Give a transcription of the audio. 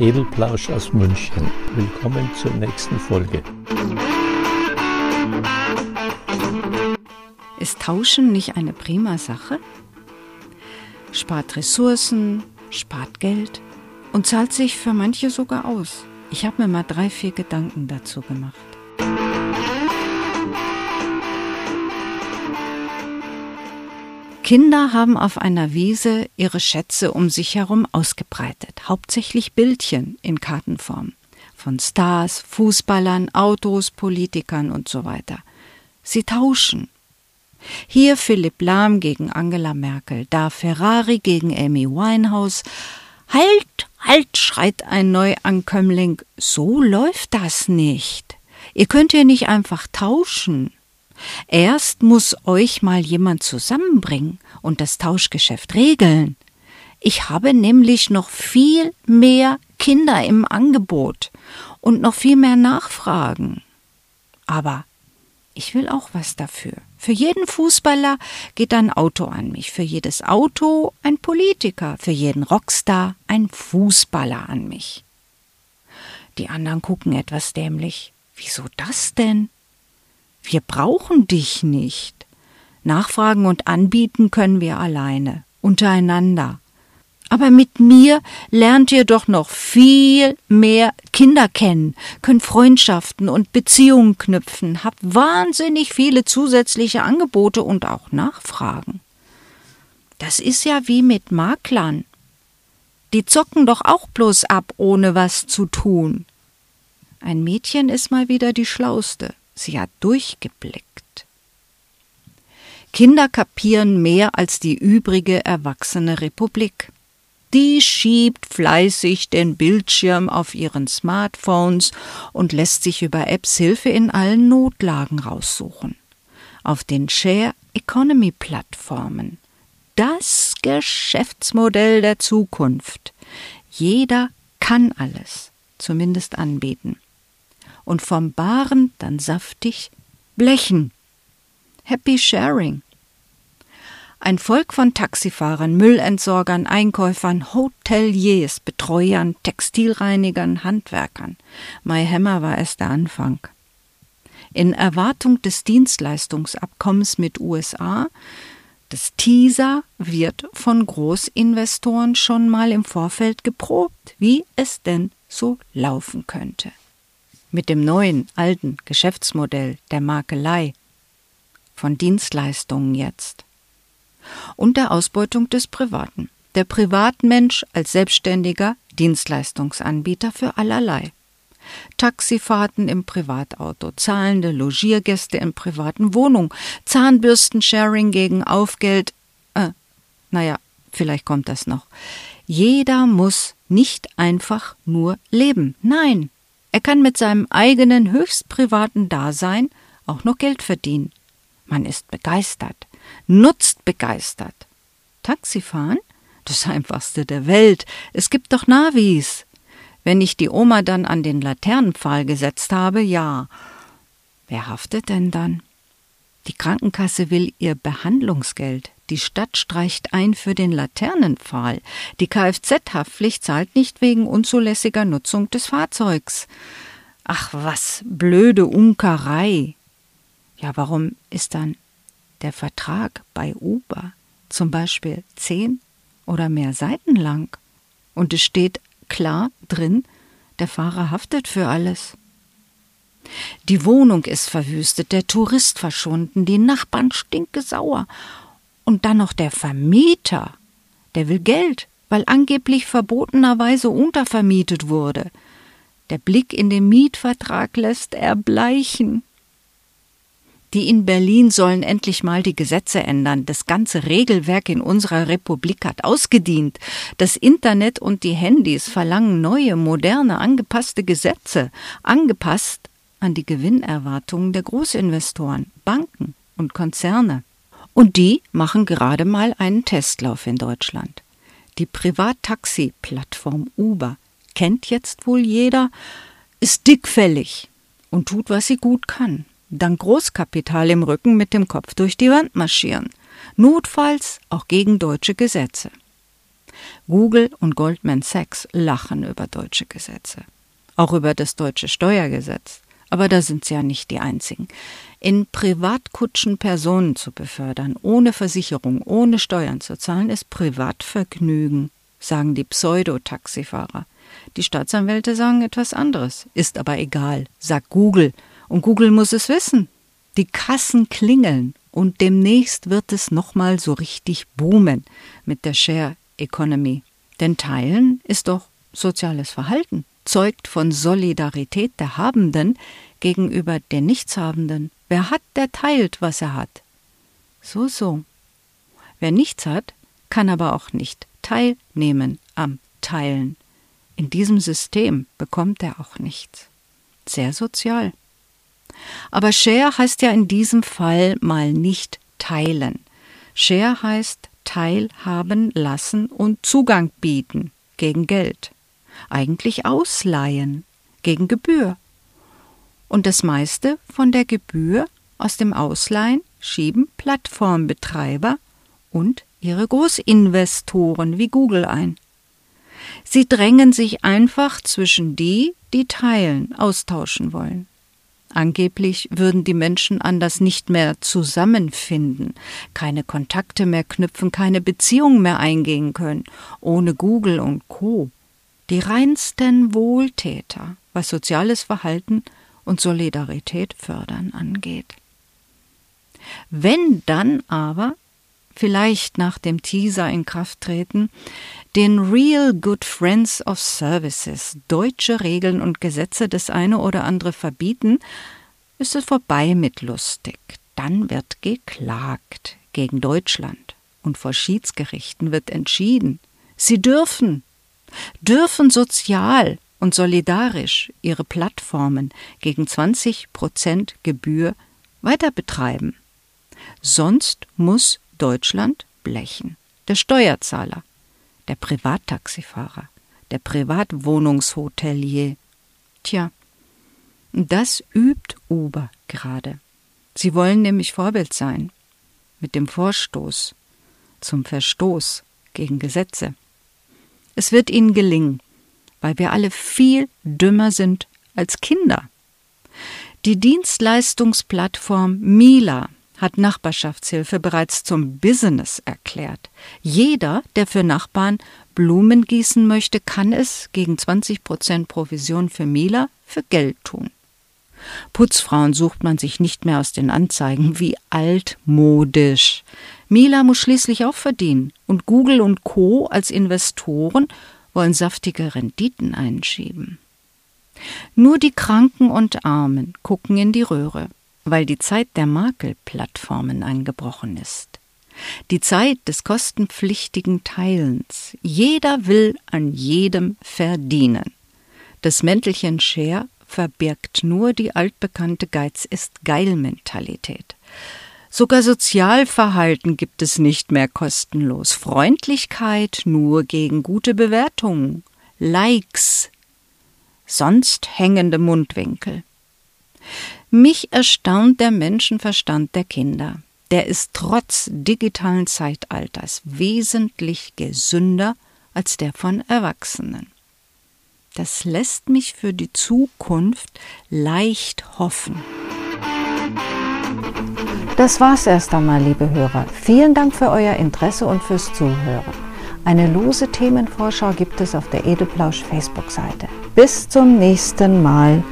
Edelplausch aus München. Willkommen zur nächsten Folge. Ist Tauschen nicht eine prima Sache? Spart Ressourcen, spart Geld und zahlt sich für manche sogar aus. Ich habe mir mal drei, vier Gedanken dazu gemacht. Kinder haben auf einer Wiese ihre Schätze um sich herum ausgebreitet, hauptsächlich Bildchen in Kartenform von Stars, Fußballern, Autos, Politikern und so weiter. Sie tauschen. Hier Philipp Lahm gegen Angela Merkel, da Ferrari gegen Amy Winehouse. Halt, halt, schreit ein Neuankömmling, so läuft das nicht. Ihr könnt hier nicht einfach tauschen. Erst muss euch mal jemand zusammenbringen und das Tauschgeschäft regeln. Ich habe nämlich noch viel mehr Kinder im Angebot und noch viel mehr Nachfragen. Aber ich will auch was dafür. Für jeden Fußballer geht ein Auto an mich, für jedes Auto ein Politiker, für jeden Rockstar ein Fußballer an mich. Die anderen gucken etwas dämlich. Wieso das denn? Wir brauchen dich nicht. Nachfragen und anbieten können wir alleine, untereinander. Aber mit mir lernt ihr doch noch viel mehr Kinder kennen, könnt Freundschaften und Beziehungen knüpfen, habt wahnsinnig viele zusätzliche Angebote und auch Nachfragen. Das ist ja wie mit Maklern. Die zocken doch auch bloß ab, ohne was zu tun. Ein Mädchen ist mal wieder die Schlauste. Sie hat durchgeblickt. Kinder kapieren mehr als die übrige erwachsene Republik. Die schiebt fleißig den Bildschirm auf ihren Smartphones und lässt sich über Apps Hilfe in allen Notlagen raussuchen. Auf den Share Economy Plattformen. Das Geschäftsmodell der Zukunft. Jeder kann alles, zumindest anbieten und vom Baren dann saftig blechen. Happy Sharing. Ein Volk von Taxifahrern, Müllentsorgern, Einkäufern, Hoteliers, Betreuern, Textilreinigern, Handwerkern. My Hammer war erst der Anfang. In Erwartung des Dienstleistungsabkommens mit USA, das TISA, wird von Großinvestoren schon mal im Vorfeld geprobt, wie es denn so laufen könnte mit dem neuen, alten Geschäftsmodell der Makelei, von Dienstleistungen jetzt und der Ausbeutung des Privaten. Der Privatmensch als selbstständiger Dienstleistungsanbieter für allerlei. Taxifahrten im Privatauto, zahlende Logiergäste in privaten Wohnungen, Zahnbürstensharing gegen Aufgeld. Äh, naja, vielleicht kommt das noch. Jeder muss nicht einfach nur leben. Nein, er kann mit seinem eigenen höchst privaten Dasein auch noch Geld verdienen. Man ist begeistert, nutzt begeistert. Taxifahren? Das einfachste der Welt. Es gibt doch Navis. Wenn ich die Oma dann an den Laternenpfahl gesetzt habe, ja. Wer haftet denn dann? Die Krankenkasse will ihr Behandlungsgeld. Die Stadt streicht ein für den Laternenpfahl. Die Kfz-Haftpflicht zahlt nicht wegen unzulässiger Nutzung des Fahrzeugs. Ach was, blöde Unkerei. Ja, warum ist dann der Vertrag bei Uber zum Beispiel zehn oder mehr Seiten lang? Und es steht klar drin, der Fahrer haftet für alles. Die Wohnung ist verwüstet, der Tourist verschwunden, die Nachbarn stinkesauer und dann noch der Vermieter. Der will Geld, weil angeblich verbotenerweise untervermietet wurde. Der Blick in den Mietvertrag lässt erbleichen. Die in Berlin sollen endlich mal die Gesetze ändern. Das ganze Regelwerk in unserer Republik hat ausgedient. Das Internet und die Handys verlangen neue, moderne, angepasste Gesetze, angepasst an die Gewinnerwartungen der Großinvestoren, Banken und Konzerne. Und die machen gerade mal einen Testlauf in Deutschland. Die Privattaxi-Plattform Uber kennt jetzt wohl jeder, ist dickfällig und tut, was sie gut kann. Dank Großkapital im Rücken mit dem Kopf durch die Wand marschieren. Notfalls auch gegen deutsche Gesetze. Google und Goldman Sachs lachen über deutsche Gesetze, auch über das deutsche Steuergesetz. Aber da sind sie ja nicht die einzigen. In Privatkutschen Personen zu befördern, ohne Versicherung, ohne Steuern zu zahlen, ist Privatvergnügen, sagen die Pseudotaxifahrer. Die Staatsanwälte sagen etwas anderes, ist aber egal, sagt Google. Und Google muss es wissen. Die Kassen klingeln und demnächst wird es nochmal so richtig boomen mit der Share Economy. Denn Teilen ist doch soziales Verhalten, zeugt von Solidarität der Habenden gegenüber der Nichtshabenden. Wer hat, der teilt, was er hat. So, so. Wer nichts hat, kann aber auch nicht teilnehmen am Teilen. In diesem System bekommt er auch nichts. Sehr sozial. Aber Share heißt ja in diesem Fall mal nicht teilen. Share heißt teilhaben lassen und Zugang bieten gegen Geld. Eigentlich ausleihen gegen Gebühr. Und das meiste von der Gebühr aus dem Ausleihen schieben Plattformbetreiber und ihre Großinvestoren wie Google ein. Sie drängen sich einfach zwischen die, die teilen, austauschen wollen. Angeblich würden die Menschen anders nicht mehr zusammenfinden, keine Kontakte mehr knüpfen, keine Beziehungen mehr eingehen können, ohne Google und Co. Die reinsten Wohltäter, was soziales Verhalten und Solidarität fördern angeht. Wenn dann aber vielleicht nach dem Teaser in Kraft treten, den Real Good Friends of Services deutsche Regeln und Gesetze das eine oder andere verbieten, ist es vorbei mit lustig. Dann wird geklagt gegen Deutschland und vor Schiedsgerichten wird entschieden. Sie dürfen, dürfen sozial und solidarisch ihre Plattformen gegen 20 Prozent Gebühr weiter betreiben. Sonst muss Deutschland blechen. Der Steuerzahler, der Privattaxifahrer, der Privatwohnungshotelier. Tja, das übt Uber gerade. Sie wollen nämlich Vorbild sein mit dem Vorstoß zum Verstoß gegen Gesetze. Es wird ihnen gelingen, weil wir alle viel dümmer sind als Kinder. Die Dienstleistungsplattform Mila hat Nachbarschaftshilfe bereits zum Business erklärt. Jeder, der für Nachbarn Blumen gießen möchte, kann es gegen 20 Prozent Provision für Mila für Geld tun. Putzfrauen sucht man sich nicht mehr aus den Anzeigen, wie altmodisch. Mila muss schließlich auch verdienen und Google und Co. als Investoren wollen saftige Renditen einschieben. Nur die Kranken und Armen gucken in die Röhre weil die Zeit der Makelplattformen angebrochen ist. Die Zeit des kostenpflichtigen Teilens. Jeder will an jedem verdienen. Das Mäntelchen Share verbirgt nur die altbekannte Geiz ist geil Mentalität. Sogar Sozialverhalten gibt es nicht mehr kostenlos. Freundlichkeit nur gegen gute Bewertungen. Likes. Sonst hängende Mundwinkel. Mich erstaunt der Menschenverstand der Kinder. Der ist trotz digitalen Zeitalters wesentlich gesünder als der von Erwachsenen. Das lässt mich für die Zukunft leicht hoffen. Das war's erst einmal, liebe Hörer. Vielen Dank für euer Interesse und fürs Zuhören. Eine lose Themenvorschau gibt es auf der Edeplausch Facebook-Seite. Bis zum nächsten Mal.